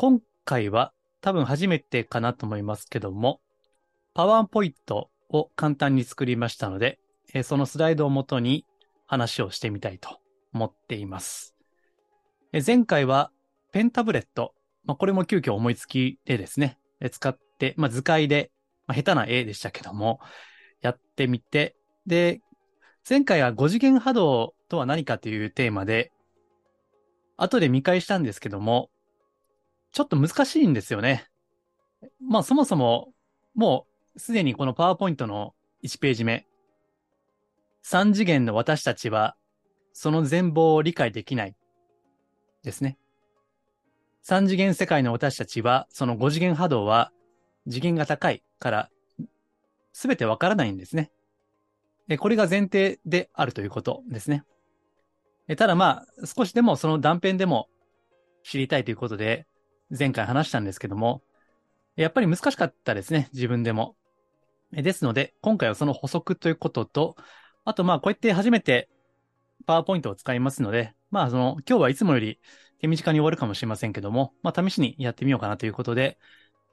今回は多分初めてかなと思いますけども、パワーポイントを簡単に作りましたので、えそのスライドをもとに話をしてみたいと思っています。え前回はペンタブレット、まあ、これも急遽思いつきでですね、え使って、まあ、図解で、まあ、下手な絵でしたけども、やってみて、で、前回は5次元波動とは何かというテーマで、後で見返したんですけども、ちょっと難しいんですよね。まあそもそも、もうすでにこのパワーポイントの1ページ目、3次元の私たちはその全貌を理解できないですね。3次元世界の私たちはその5次元波動は次元が高いから全てわからないんですね。これが前提であるということですね。ただまあ少しでもその断片でも知りたいということで、前回話したんですけども、やっぱり難しかったですね、自分でも。ですので、今回はその補足ということと、あとまあこうやって初めてパワーポイントを使いますので、まあその今日はいつもより手短に終わるかもしれませんけども、まあ試しにやってみようかなということで、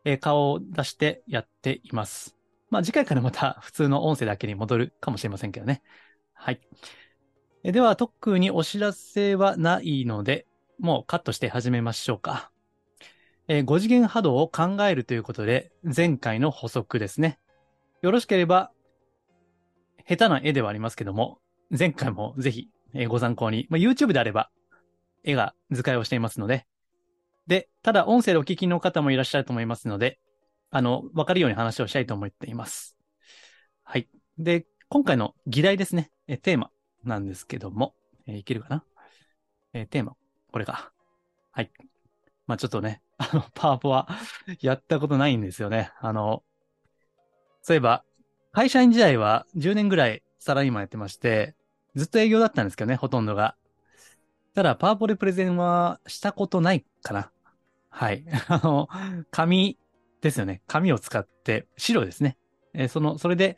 えー顔を出してやっています。まあ次回からまた普通の音声だけに戻るかもしれませんけどね。はい。えでは特にお知らせはないので、もうカットして始めましょうか。え5次元波動を考えるということで、前回の補足ですね。よろしければ、下手な絵ではありますけども、前回もぜひ、えーご参考に、まあ、YouTube であれば、絵が図解をしていますので、で、ただ音声でお聞きの方もいらっしゃると思いますので、あの、わかるように話をしたいと思っています。はい。で、今回の議題ですね、えテーマなんですけども、えーいけるかな、えーテーマ、これか。はい。まあちょっとね、あの、パワポはやったことないんですよね。あの、そういえば、会社員時代は10年ぐらいサラリーマンやってまして、ずっと営業だったんですけどね、ほとんどが。ただ、パワポでプレゼンはしたことないかな。はい。あの、紙ですよね。紙を使って、白ですね。えーその、それで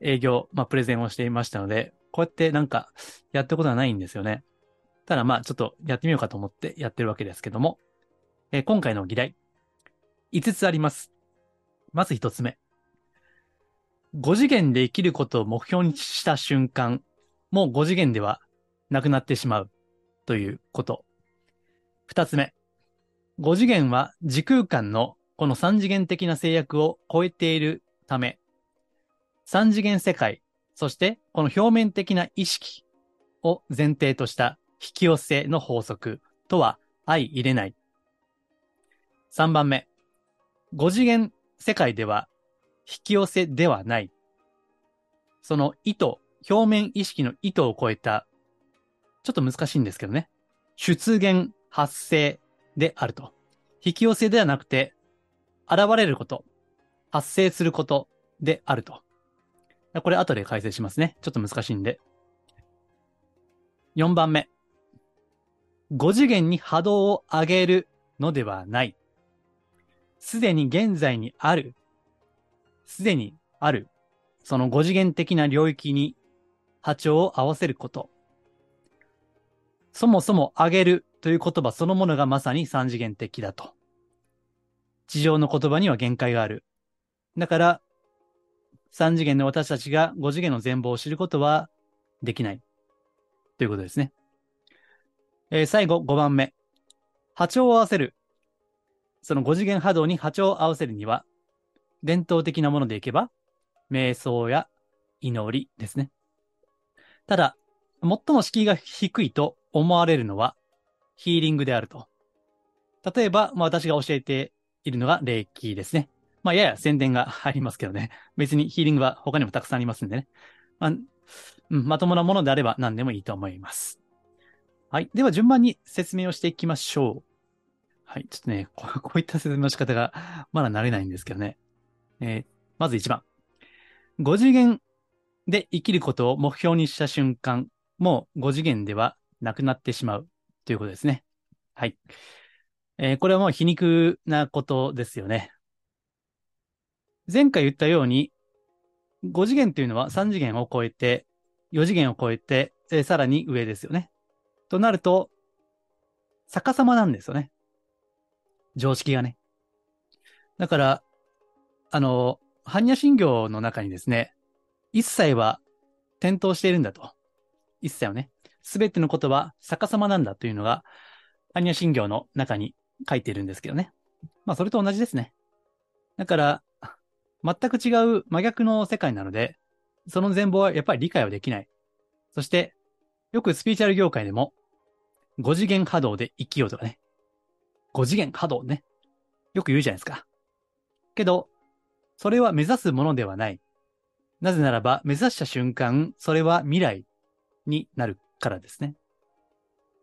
営業、まあ、プレゼンをしていましたので、こうやってなんか、やったことはないんですよね。ただ、まあ、ちょっとやってみようかと思ってやってるわけですけども、えー今回の議題、5つあります。まず1つ目。5次元で生きることを目標にした瞬間、もう5次元ではなくなってしまうということ。2つ目。5次元は時空間のこの3次元的な制約を超えているため、3次元世界、そしてこの表面的な意識を前提とした引き寄せの法則とは相入れない。3番目。5次元世界では引き寄せではない。その意図、表面意識の意図を超えた、ちょっと難しいんですけどね。出現、発生であると。引き寄せではなくて、現れること、発生することであると。これ後で解説しますね。ちょっと難しいんで。4番目。5次元に波動を上げるのではない。すでに現在にある。すでにある。その5次元的な領域に波長を合わせること。そもそも上げるという言葉そのものがまさに3次元的だと。地上の言葉には限界がある。だから、3次元の私たちが5次元の全貌を知ることはできない。ということですね。えー最後、5番目。波長を合わせる。その5次元波動に波長を合わせるには、伝統的なものでいけば、瞑想や祈りですね。ただ、最も敷居が低いと思われるのは、ヒーリングであると。例えば、まあ、私が教えているのが霊気ですね。まあ、やや宣伝が入りますけどね。別にヒーリングは他にもたくさんありますんでね。まあ、うん、まともなものであれば何でもいいと思います。はい。では順番に説明をしていきましょう。はい。ちょっとね、こ こういった説明の仕方がまだ慣れないんですけどね。えーまず1番。5次元で生きることを目標にした瞬間、もう5次元ではなくなってしまうということですね。はい。えーこれはもう皮肉なことですよね。前回言ったように、5次元というのは3次元を超えて、4次元を超えて、えーさらに上ですよね。となると、逆さまなんですよね。常識がね。だから、あの、般若心経の中にですね、一切は点灯しているんだと。一切はね、すべてのことは逆さまなんだというのが、般若心経の中に書いているんですけどね。まあ、それと同じですね。だから、全く違う真逆の世界なので、その全貌はやっぱり理解はできない。そして、よくスピーチャル業界でも、5次元波動で生きようとかね。5次元波動ね。よく言うじゃないですか。けど、それは目指すものではない。なぜならば、目指した瞬間、それは未来になるからですね。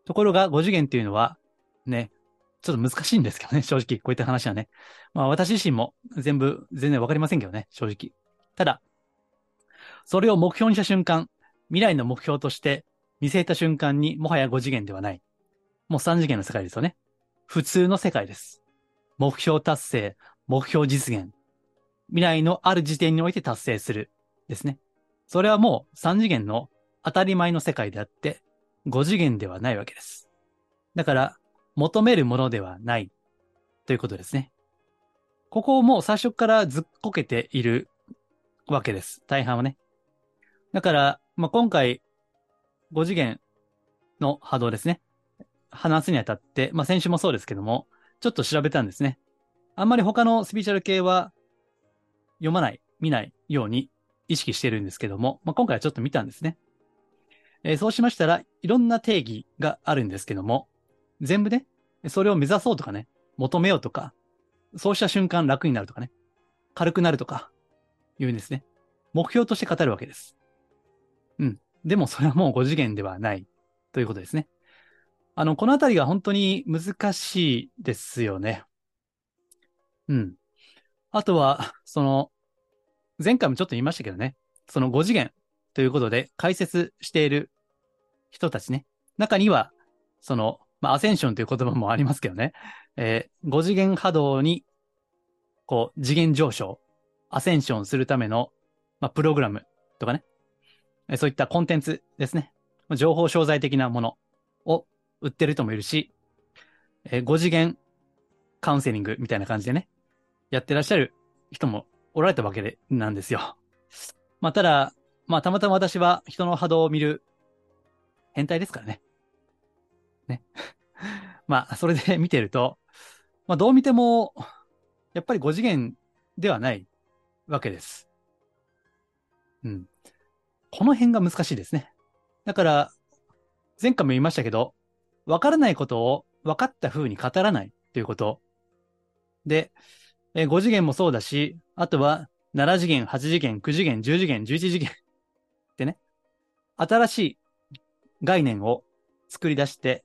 ところが、5次元っていうのは、ね、ちょっと難しいんですけどね、正直、こういった話はね。まあ、私自身も全部、全然わかりませんけどね、正直。ただ、それを目標にした瞬間、未来の目標として見据えた瞬間に、もはや5次元ではない。もう3次元の世界ですよね。普通の世界です。目標達成、目標実現。未来のある時点において達成する。ですね。それはもう3次元の当たり前の世界であって、5次元ではないわけです。だから、求めるものではない。ということですね。ここをもう最初からずっこけているわけです。大半はね。だから、まあ、今回、5次元の波動ですね。話すにあたって、まあ、先週もそうですけども、ちょっと調べたんですね。あんまり他のスピーチャル系は読まない、見ないように意識してるんですけども、まあ、今回はちょっと見たんですね。えーそうしましたらいろんな定義があるんですけども、全部ね、それを目指そうとかね、求めようとか、そうした瞬間楽になるとかね、軽くなるとか、言うんですね。目標として語るわけです。うん。でもそれはもう5次元ではないということですね。あの、このあたりが本当に難しいですよね。うん。あとは、その、前回もちょっと言いましたけどね、その5次元ということで解説している人たちね、中には、その、まあ、アセンションという言葉もありますけどね、えー、5次元波動に、こう、次元上昇、アセンションするための、まあ、プログラムとかね、そういったコンテンツですね、情報商材的なもの。売ってる人もいるし、えー5次元カウンセリングみたいな感じでね、やってらっしゃる人もおられたわけでなんですよ。まあ、ただ、まあ、たまたま私は人の波動を見る変態ですからね。ね。まあ、それで見てると、まあ、どう見ても、やっぱり5次元ではないわけです。うん。この辺が難しいですね。だから、前回も言いましたけど、わからないことを分かった風に語らないということ。で、え5次元もそうだし、あとは7次元、8次元、9次元、10次元、11次元ってね、新しい概念を作り出して、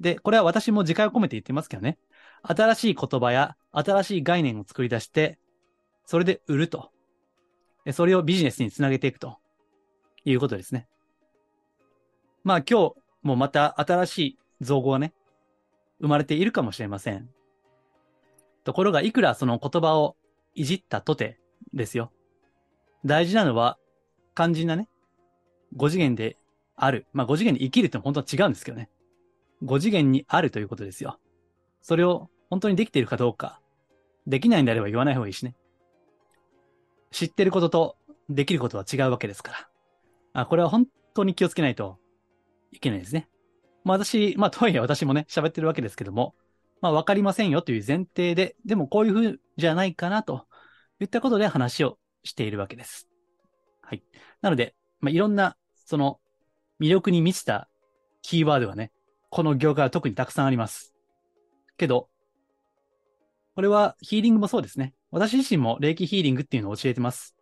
で、これは私も自戒を込めて言ってますけどね、新しい言葉や新しい概念を作り出して、それで売ると。それをビジネスにつなげていくということですね。まあ今日もうまた新しい造語がね、生まれているかもしれません。ところが、いくらその言葉をいじったとてですよ。大事なのは、肝心なね、5次元である。まあ5次元で生きるって本当は違うんですけどね。5次元にあるということですよ。それを本当にできているかどうか。できないんであれば言わない方がいいしね。知ってることとできることは違うわけですから。あ、これは本当に気をつけないといけないですね。まあ私、まあとはいえ私もね、喋ってるわけですけども、まあわかりませんよという前提で、でもこういう風じゃないかなといったことで話をしているわけです。はい。なので、まあいろんな、その魅力に満ちたキーワードがね、この業界は特にたくさんあります。けど、これはヒーリングもそうですね。私自身も霊気ヒーリングっていうのを教えてます。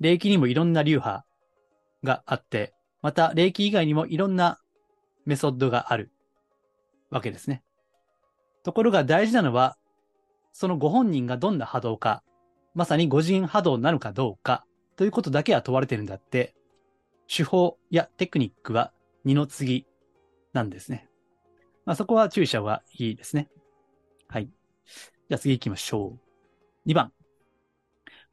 霊気にもいろんな流派があって、また霊気以外にもいろんなメソッドがあるわけですね。ところが大事なのは、そのご本人がどんな波動か、まさに五次元波動なのかどうかということだけは問われてるんだって、手法やテクニックは二の次なんですね。まあ、そこは注意した方がいいですね。はい。じゃあ次行きましょう。2番。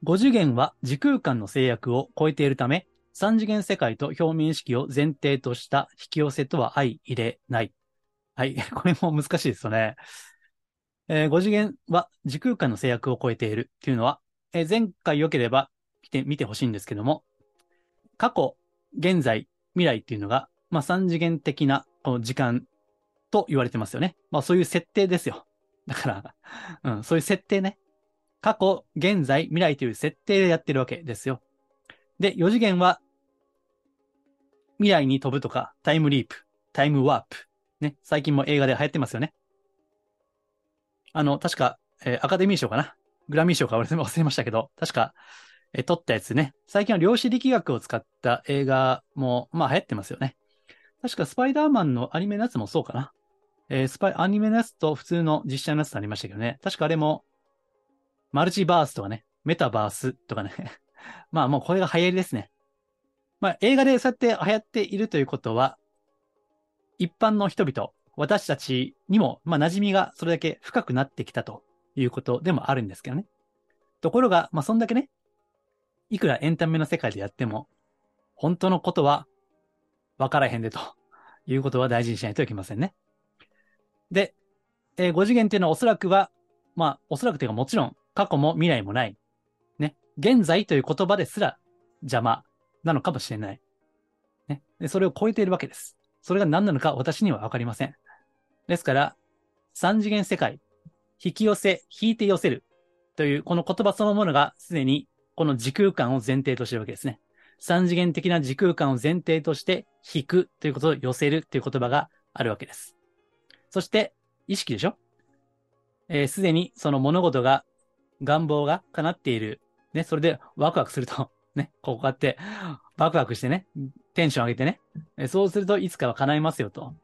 5次元は時空間の制約を超えているため、3次元世界と表面意識を前提とした引き寄せとは相入れない。はい。これも難しいですよね。えー、5次元は時空間の制約を超えているっていうのは、えー、前回良ければ見て、見てほしいんですけども、過去、現在、未来っていうのが、まあ、3次元的なこの時間と言われてますよね。まあ、そういう設定ですよ。だから、うん、そういう設定ね。過去、現在、未来という設定でやってるわけですよ。で、4次元は、未来に飛ぶとか、タイムリープ、タイムワープ。ね、最近も映画で流行ってますよね。あの、確か、えー、アカデミー賞かな？グラミー賞か忘れ ましたけど、確か、えー、撮ったやつね。最近は量子力学を使った映画も、まあ流行ってますよね。確かスパイダーマンのアニメのやつもそうかな。えー、スパイ、アニメのやつと普通の実写のやつとありましたけどね。確かあれも、マルチバースとかね、メタバースとかね。まあもうこれが流行りですね。まあ映画でそうやって流行っているということは、一般の人々、私たちにも、まあ馴染みがそれだけ深くなってきたということでもあるんですけどね。ところが、まあそんだけね、いくらエンタメの世界でやっても、本当のことは分からへんでということは大事にしないといけませんね。で、えー、5次元っていうのはおそらくは、まあ、おそらくというかもちろん過去も未来もない。現在という言葉ですら邪魔なのかもしれない。ね。で、それを超えているわけです。それが何なのか私にはわかりません。ですから、三次元世界、引き寄せ、引いて寄せるというこの言葉そのものがすでにこの時空間を前提としているわけですね。三次元的な時空間を前提として引くということを寄せるという言葉があるわけです。そして、意識でしょ？す、でにその物事が、願望が叶っている。ね、それでワクワクすると、ね、こうやって、ワクワクしてね、テンション上げてね、そうするといつかは叶いますよと。思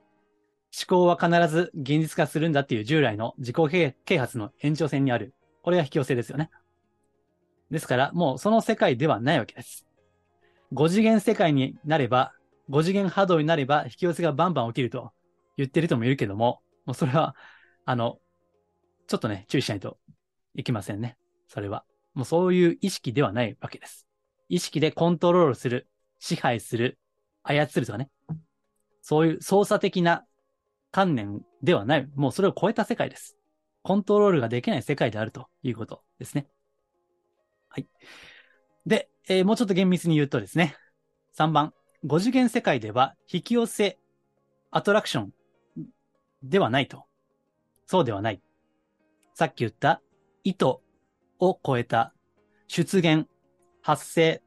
考は必ず現実化するんだっていう従来の自己啓発の延長線にある。これが引き寄せですよね。ですから、もうその世界ではないわけです。5次元世界になれば、5次元波動になれば引き寄せがバンバン起きると言ってる人もいるけども、もうそれは、あの、ちょっとね、注意しないといけませんね。それは。もうそういう意識ではないわけです。意識でコントロールする、支配する、操るとかね。そういう操作的な観念ではない。もうそれを超えた世界です。コントロールができない世界であるということですね。はい。で、えー、もうちょっと厳密に言うとですね。3番。5次元世界では引き寄せ、アトラクションではないと。そうではない。さっき言った意図を超えた出現、発生。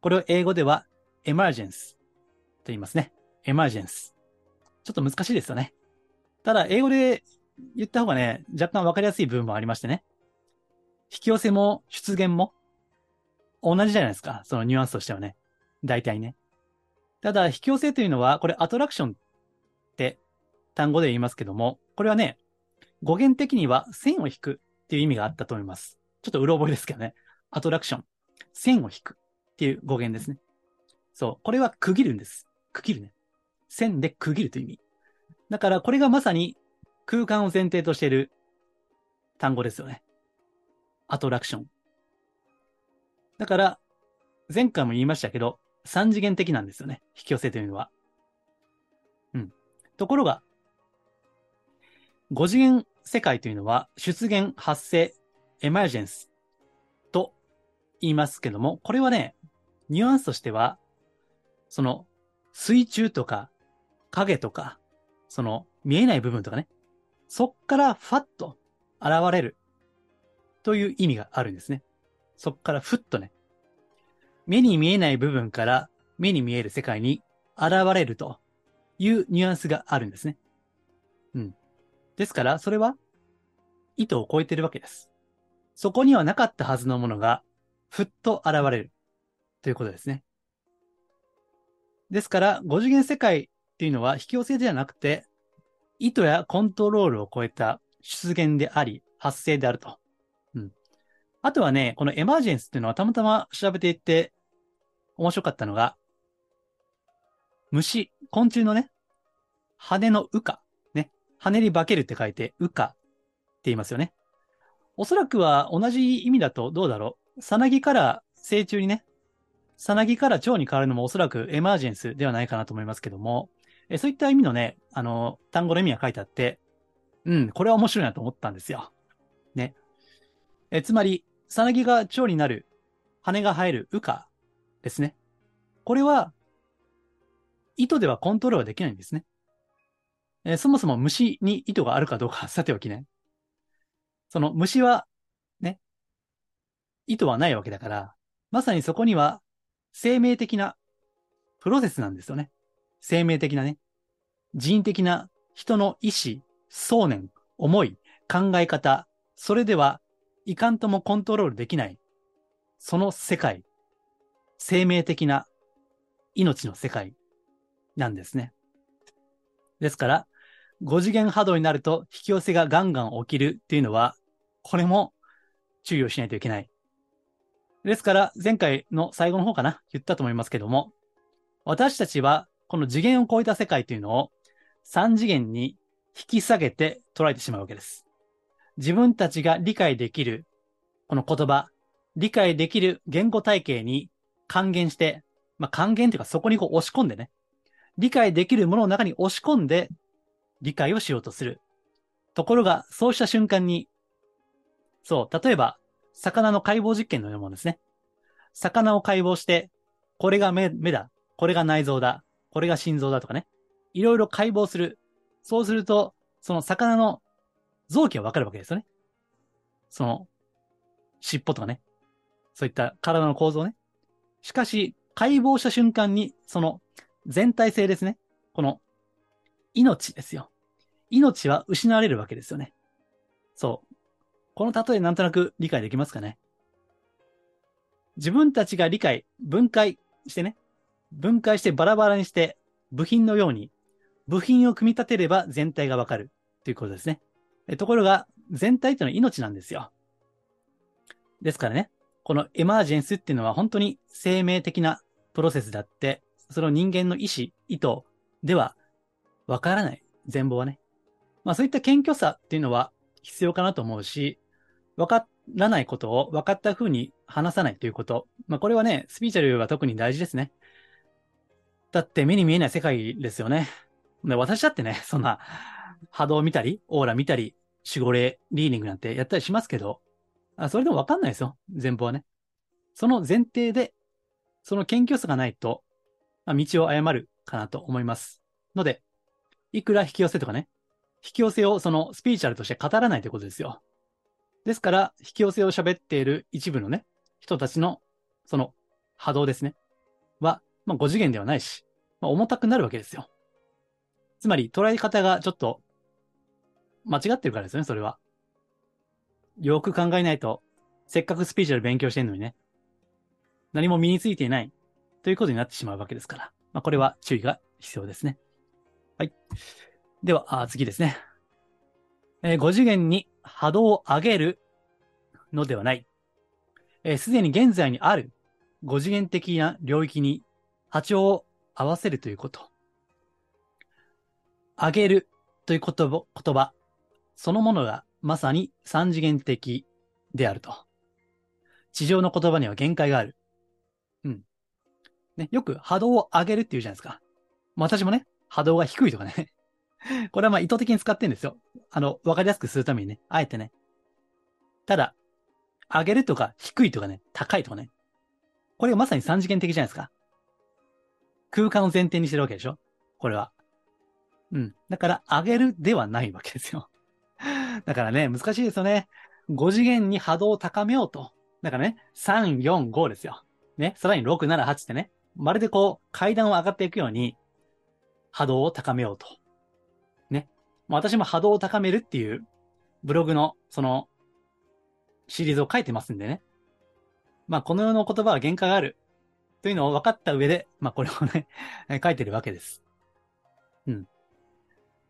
これを英語ではエマージェンスと言いますね。エマージェンス。ちょっと難しいですよね。ただ、英語で言った方がね、若干わかりやすい部分もありましてね。引き寄せも出現も同じじゃないですか。そのニュアンスとしてはね。大体ね。ただ、引き寄せというのは、これアトラクションって単語で言いますけども、これはね、語源的には線を引くっていう意味があったと思います。ちょっとうろ覚えですけどね。アトラクション。線を引くっていう語源ですね。そう。これは区切るんです。区切るね。線で区切るという意味。だからこれがまさに空間を前提としている単語ですよね。アトラクション。だから、前回も言いましたけど、三次元的なんですよね。引き寄せというのは。うん。ところが、五次元世界というのは、出現、発生、エマージェンスと言いますけども、これはね、ニュアンスとしては、その、水中とか、影とか、その、見えない部分とかね、そっからファッと現れるという意味があるんですね。そっからふっとね、目に見えない部分から目に見える世界に現れるというニュアンスがあるんですね。うん。ですから、それは意図を超えてるわけです。そこにはなかったはずのものが、ふっと現れるということですね。ですから、5次元世界っていうのは引き寄せではなくて、意図やコントロールを超えた出現であり、発生であると。うん。あとはね、このエマージェンスっていうのはたまたま調べていって面白かったのが、虫、昆虫のね、羽の羽化。ね。羽に化けるって書いて、羽化って言いますよね。おそらくは同じ意味だとどうだろう？さなぎから成虫にね、さなぎから蝶に変わるのもおそらくエマージェンスではないかなと思いますけども、えそういった意味のね、あの、単語の意味が書いてあって、うん、これは面白いなと思ったんですよ。ね。えつまり、さなぎが蝶になる、羽が生える羽化ですね。これは、意図ではコントロールはできないんですね。えそもそも虫に意図があるかどうかさておきね。その虫は、ね、意図はないわけだから、まさにそこには生命的なプロセスなんですよね。生命的なね。人的な人の意志、想念、思い、考え方、それではいかんともコントロールできない、その世界、生命的な命の世界なんですね。ですから、5次元波動になると引き寄せがガンガン起きるっていうのは、これも注意をしないといけない。ですから、前回の最後の方かな、言ったと思いますけども、私たちはこの次元を超えた世界というのを3次元に引き下げて捉えてしまうわけです。自分たちが理解できるこの言葉、理解できる言語体系に還元して、まあ、還元というかそこにこう押し込んでね、理解できるものの中に押し込んで理解をしようとする。ところが、そうした瞬間に、そう、例えば、魚の解剖実験のようなものですね。魚を解剖して、これが目目だ、これが内臓だ、これが心臓だとかね。いろいろ解剖する。そうすると、その魚の臓器がわかるわけですよね。その、尻尾とかね。そういった体の構造ね。しかし、解剖した瞬間に、その全体性ですね。この命ですよ。命は失われるわけですよね。そう。この例えなんとなく理解できますかね？自分たちが理解、分解してね、分解してバラバラにして部品のように部品を組み立てれば全体がわかるということですね。ところが全体というのは命なんですよ。ですからね、このエマージェンスっていうのは本当に生命的なプロセスだって、その人間の意思、意図ではわからない。全貌はね。まあそういった謙虚さっていうのは必要かなと思うし、わからないことを分かった風に話さないということ。まあこれはね、スピーチャルは特に大事ですね。だって目に見えない世界ですよね。で私だってね、そんな波動見たり、オーラ見たり、守護霊リーディングなんてやったりしますけど、あそれでもわかんないですよ。全貌はね。その前提で、その謙虚さがないと、まあ、道を誤るかなと思います。ので、いくら引き寄せとかね、引き寄せをそのスピーチャルとして語らないということですよ。ですから、引き寄せを喋っている一部のね、人たちの、その波動ですね。は、まあ、5次元ではないし、まあ、重たくなるわけですよ。つまり、捉え方がちょっと、間違ってるからですよね、それは。よく考えないと、せっかくスピーチャル勉強してんのにね、何も身についていないということになってしまうわけですから、まあ、これは注意が必要ですね。はい。では、次ですね。えー、5次元に波動を上げるのではない。す、えー、で、に現在にある5次元的な領域に波長を合わせるということ。上げるという言葉言葉そのものがまさに3次元的であると。地上の言葉には限界がある。うん。ね、よく波動を上げるって言うじゃないですか。私もね、波動が低いとかね。これはまあ意図的に使ってるんですよ。あの、わかりやすくするためにね。あえてね。ただ、上げるとか低いとかね、高いとかね。これがまさに三次元的じゃないですか。空間を前提にしてるわけでしょこれは。うん。だから、上げるではないわけですよ。だからね、難しいですよね。5次元に波動を高めようと。だからね、3、4、5ですよ。ね、さらに6、7、8ってね、まるでこう、階段を上がっていくように、波動を高めようと。私も波動を高めるっていうブログのそのシリーズを書いてますんでね。まあ、この世の言葉は限界があるというのを分かった上で、まあ、これをね 書いてるわけです。うん。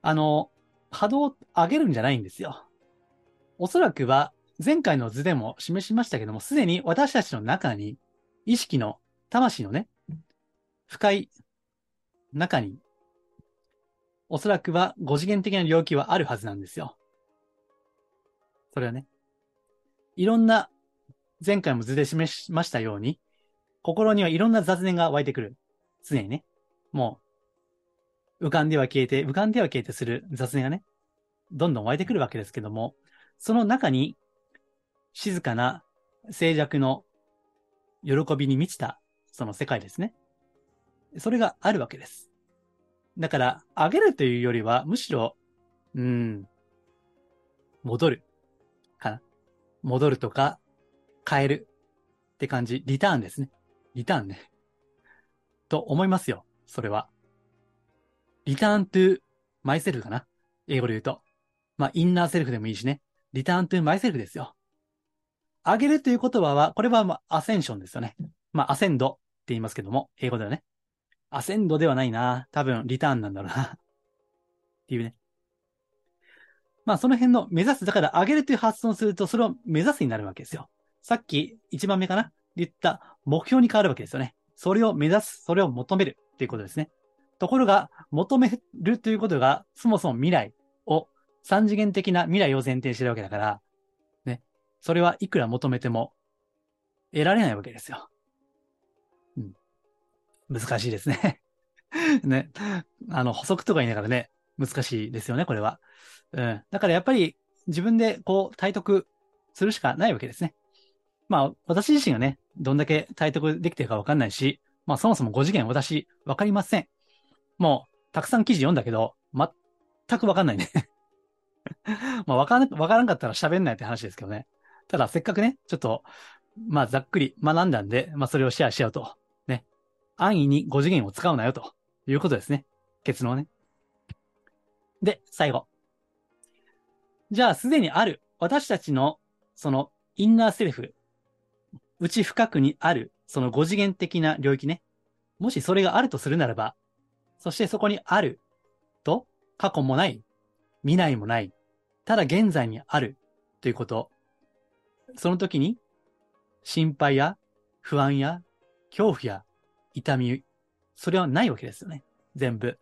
あの、波動を上げるんじゃないんですよ。おそらくは前回の図でも示しましたけども、すでに私たちの中に意識の魂のね、深い中に、おそらくは5次元的な領域はあるはずなんですよ。それはね。いろんな、前回も図で示しましたように、心にはいろんな雑念が湧いてくる。常にね。もう、浮かんでは消えて、浮かんでは消えてする雑念がね、どんどん湧いてくるわけですけども、その中に、静かな静寂の喜びに満ちた、その世界ですね。それがあるわけです。だから、上げるというよりは、むしろ、うん、戻る。かな。戻るとか、変えるって感じ。リターンですね。リターンね。と思いますよ。それは。リターントゥマイセルフかな。英語で言うと。まあ、インナーセルフでもいいしね。リターントゥマイセルフですよ。上げるという言葉は、これはまあ、アセンションですよね。まあ、アセンドって言いますけども、英語ではね。アセンドではないな。多分、リターンなんだろうな。っていうね。まあ、その辺の目指す、だから上げるという発想をすると、それを目指すになるわけですよ。さっき、一番目かな言った目標に変わるわけですよね。それを目指す、それを求めるっていうことですね。ところが、求めるということが、そもそも未来を、三次元的な未来を前提してるわけだから、ね。それはいくら求めても、得られないわけですよ。難しいですね。ね。あの、補足とか言いながらね、難しいですよね、これは。うん。だからやっぱり、自分でこう、体得するしかないわけですね。まあ、私自身がね、どんだけ体得できてるかわかんないし、まあそもそも5次元私わかりません。もう、たくさん記事読んだけど、全くわかんないね まあわからんわからんかったら喋んないって話ですけどね。ただせっかくね、ちょっと、まあざっくり学んだんで、まあそれをシェアしようと。安易に5次元を使うなよということですね。結論ね。で、最後。じゃあすでにある私たちのそのインナーセルフ、内深くにある、その5次元的な領域ね。もしそれがあるとするならば、そしてそこにあると、過去もない、未来もない、ただ現在にあるということ。その時に、心配や不安や恐怖や痛み、それはないわけですよね。全部。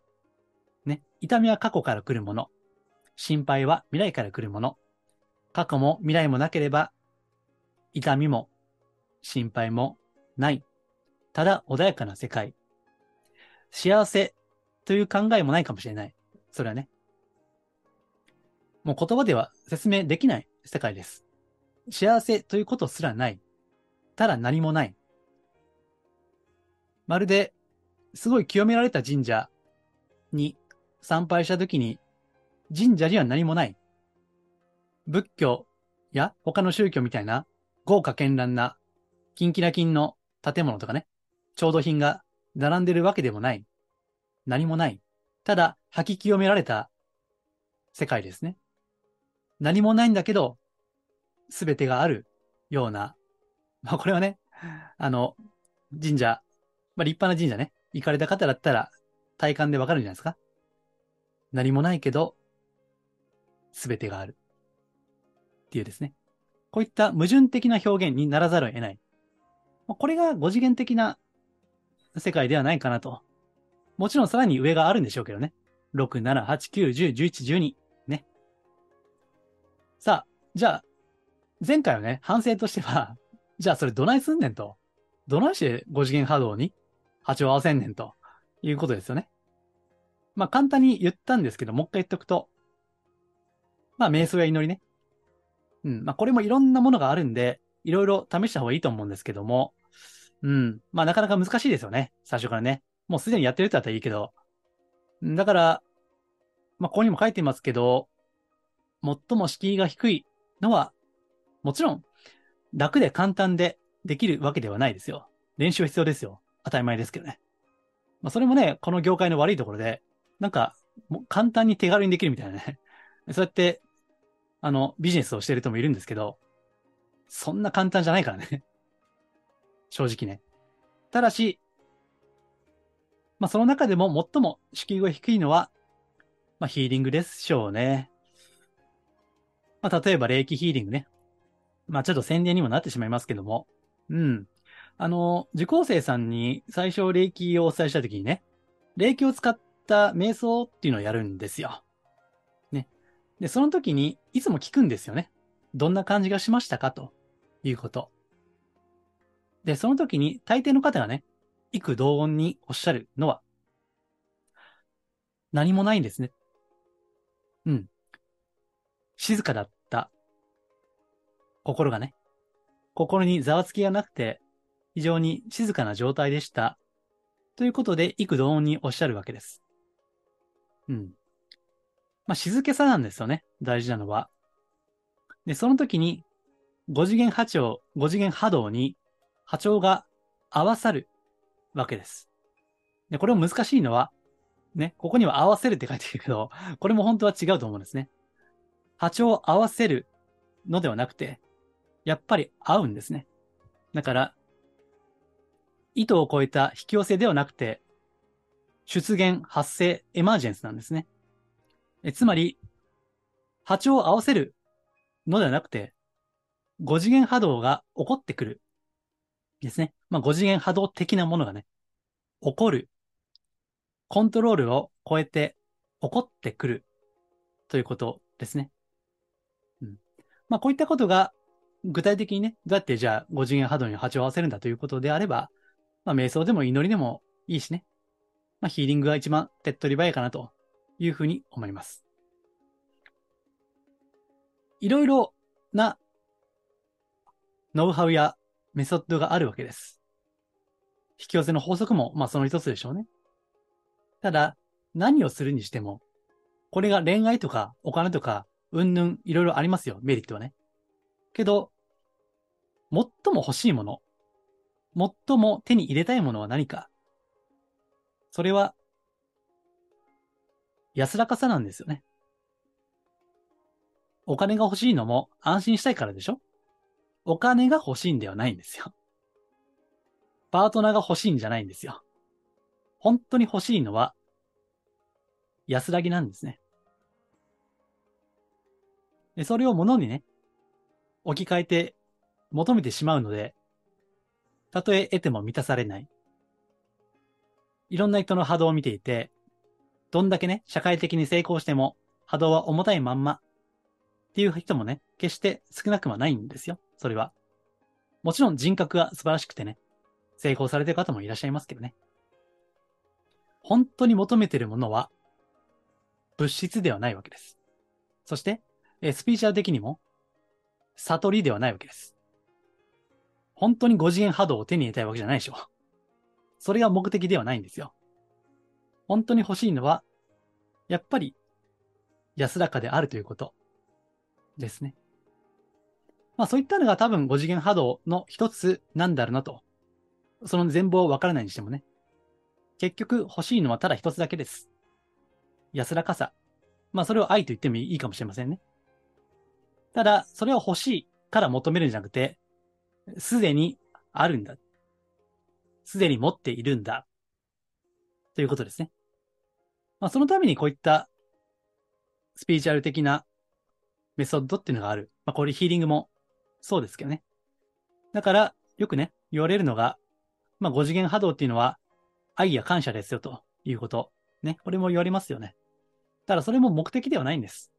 ね。痛みは過去から来るもの。心配は未来から来るもの。過去も未来もなければ、痛みも心配もない。ただ穏やかな世界。幸せという考えもないかもしれない。それはね。もう言葉では説明できない世界です。幸せということすらない。ただ何もない。まるで、すごい清められた神社に参拝した時に、神社には何もない。仏教や他の宗教みたいな豪華絢爛なキンキラキンの建物とかね、調度品が並んでるわけでもない。何もない。ただ、吐き清められた世界ですね。何もないんだけど、すべてがあるような、まあこれはね、あの、神社、まあ立派な神社ね、行かれた方だったら体感でわかるんじゃないですか？何もないけど、すべてがある。っていうですね。こういった矛盾的な表現にならざるを得ない。これが5次元的な世界ではないかなと。もちろんさらに上があるんでしょうけどね。6、7、8、9、10、11、12。ね。さあ、じゃあ、前回はね、反省としては、じゃあそれどないすんねんと。どないして5次元波動に波長合わせんねんということですよね。まあ簡単に言ったんですけど、もう一回言っとくと、まあ瞑想や祈りね。うん。まあこれもいろんなものがあるんで、いろいろ試した方がいいと思うんですけども、うん。まあなかなか難しいですよね。最初からね。もうすでにやってる人だったらいいけど。だから、まあここにも書いてますけど、最も敷居が低いのは、もちろん、楽で簡単でできるわけではないですよ。練習は必要ですよ。当たり前ですけどね。まあそれもね、この業界の悪いところで、なんか、簡単に手軽にできるみたいなね。そうやって、あの、ビジネスをしてる人もいるんですけど、そんな簡単じゃないからね。正直ね。ただし、まあその中でも最も敷居が低いのは、まあヒーリングでしょうね。まあ、例えば霊気ヒーリングね。まあ、ちょっと宣伝にもなってしまいますけども。うん。あの、受講生さんに最初霊気をお伝えしたときにね、霊気を使った瞑想っていうのをやるんですよ。ね。で、その時にいつも聞くんですよね。どんな感じがしましたかということ。で、その時に大抵の方がね、幾同音におっしゃるのは、何もないんですね。うん。静かだった心がね、心にざわつきがなくて、非常に静かな状態でした。ということで、幾同音におっしゃるわけです。うん。まあ、静けさなんですよね。大事なのは。で、その時に、5次元波長、5次元波動に波長が合わさるわけです。で、これも難しいのは、ね、ここには合わせるって書いてるけど、これも本当は違うと思うんですね。波長を合わせるのではなくて、やっぱり合うんですね。だから、意図を超えた引き寄せではなくて、出現、発生、エマージェンスなんですね。えつまり、波長を合わせるのではなくて、5次元波動が起こってくる。ですね。まあ、5次元波動的なものがね、起こる。コントロールを超えて起こってくる。ということですね。うん。まあ、こういったことが具体的にね、どうやってじゃあ5次元波動に波長を合わせるんだということであれば、まあ、瞑想でも祈りでもいいしね。まあ、ヒーリングが一番手っ取り早いかなというふうに思います。いろいろなノウハウやメソッドがあるわけです。引き寄せの法則も、まあその一つでしょうね。ただ、何をするにしても、これが恋愛とかお金とか、うんぬんいろいろありますよ、メリットはね。けど、最も欲しいもの、最も手に入れたいものは何か。それは、安らかさなんですよね。お金が欲しいのも安心したいからでしょ？お金が欲しいんではないんですよ。パートナーが欲しいんじゃないんですよ。本当に欲しいのは安らぎなんですね。で、それを物にね、置き換えて求めてしまうので、たとえ得ても満たされない。いろんな人の波動を見ていて、どんだけね、社会的に成功しても波動は重たいまんまっていう人もね、決して少なくはないんですよ。それは。もちろん人格が素晴らしくてね、成功されてる方もいらっしゃいますけどね。本当に求めてるものは物質ではないわけです。そして、スピーチャー的にも悟りではないわけです。本当に5次元波動を手に入れたいわけじゃないでしょ。それが目的ではないんですよ。本当に欲しいのは、やっぱり安らかであるということですね。まあそういったのが多分5次元波動の一つなんだろうなと。その全貌をわからないにしてもね。結局欲しいのはただ一つだけです。安らかさ。まあそれを愛と言ってもいいかもしれませんね。ただ、それを欲しいから求めるんじゃなくて、すでにあるんだ。すでに持っているんだ。ということですね。まあそのためにこういったスピーチュアル的なメソッドっていうのがある。まあこれヒーリングもそうですけどね。だから、よくね、言われるのが、まあ5次元波動っていうのは愛や感謝ですよということ。ね。これも言われますよね。ただそれも目的ではないんです。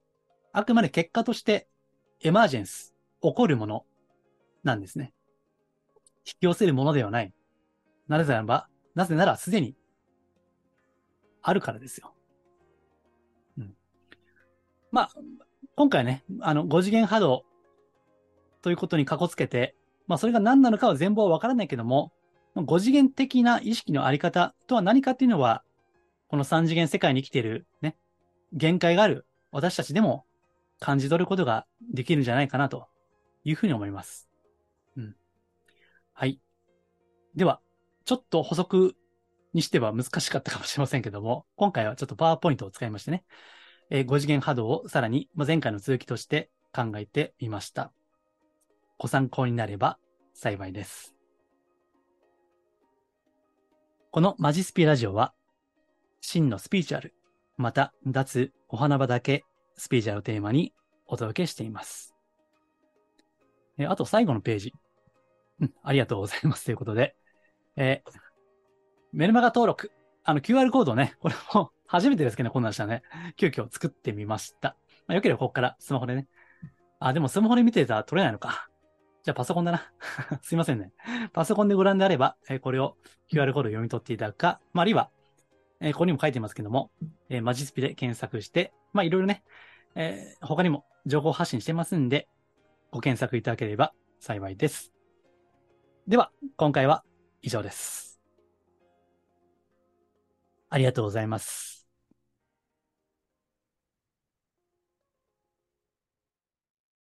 あくまで結果としてエマージェンス、起こるものなんですね。引き寄せるものではない。なぜならば、なぜならすでにあるからですよ。うん。まあ、今回ね、あの、5次元波動ということにかこつけて、まあそれが何なのかは全貌はわからないけども、5次元的な意識のあり方とは何かっていうのは、この3次元世界に生きているね、限界がある私たちでも感じ取ることができるんじゃないかなというふうに思います。はい。では、ちょっと補足にしては難しかったかもしれませんけども、今回はちょっとパワーポイントを使いましてね、えー、5次元波動をさらに前回の続きとして考えてみました。ご参考になれば幸いです。このマジスピラジオは、真のスピーチュアル、また脱お花畑スピーチュアルをテーマにお届けしています。あと最後のページ。ありがとうございます。ということで、えーメルマガ登録。あの QR コードね、これも初めてですけどね、こんなんしたね。急遽作ってみました。まあ、よければここからスマホでね。あ、でもスマホで見てたら撮れないのか。じゃあパソコンだな。すいませんね。パソコンでご覧であれば、えーこれを QR コード読み取っていただくか、まあ、あるいは、えーここにも書いてますけども、えーマジスピで検索して、まあ、いろいろね、えー他にも情報発信してますんで、ご検索いただければ幸いです。では、今回は以上です。ありがとうございます。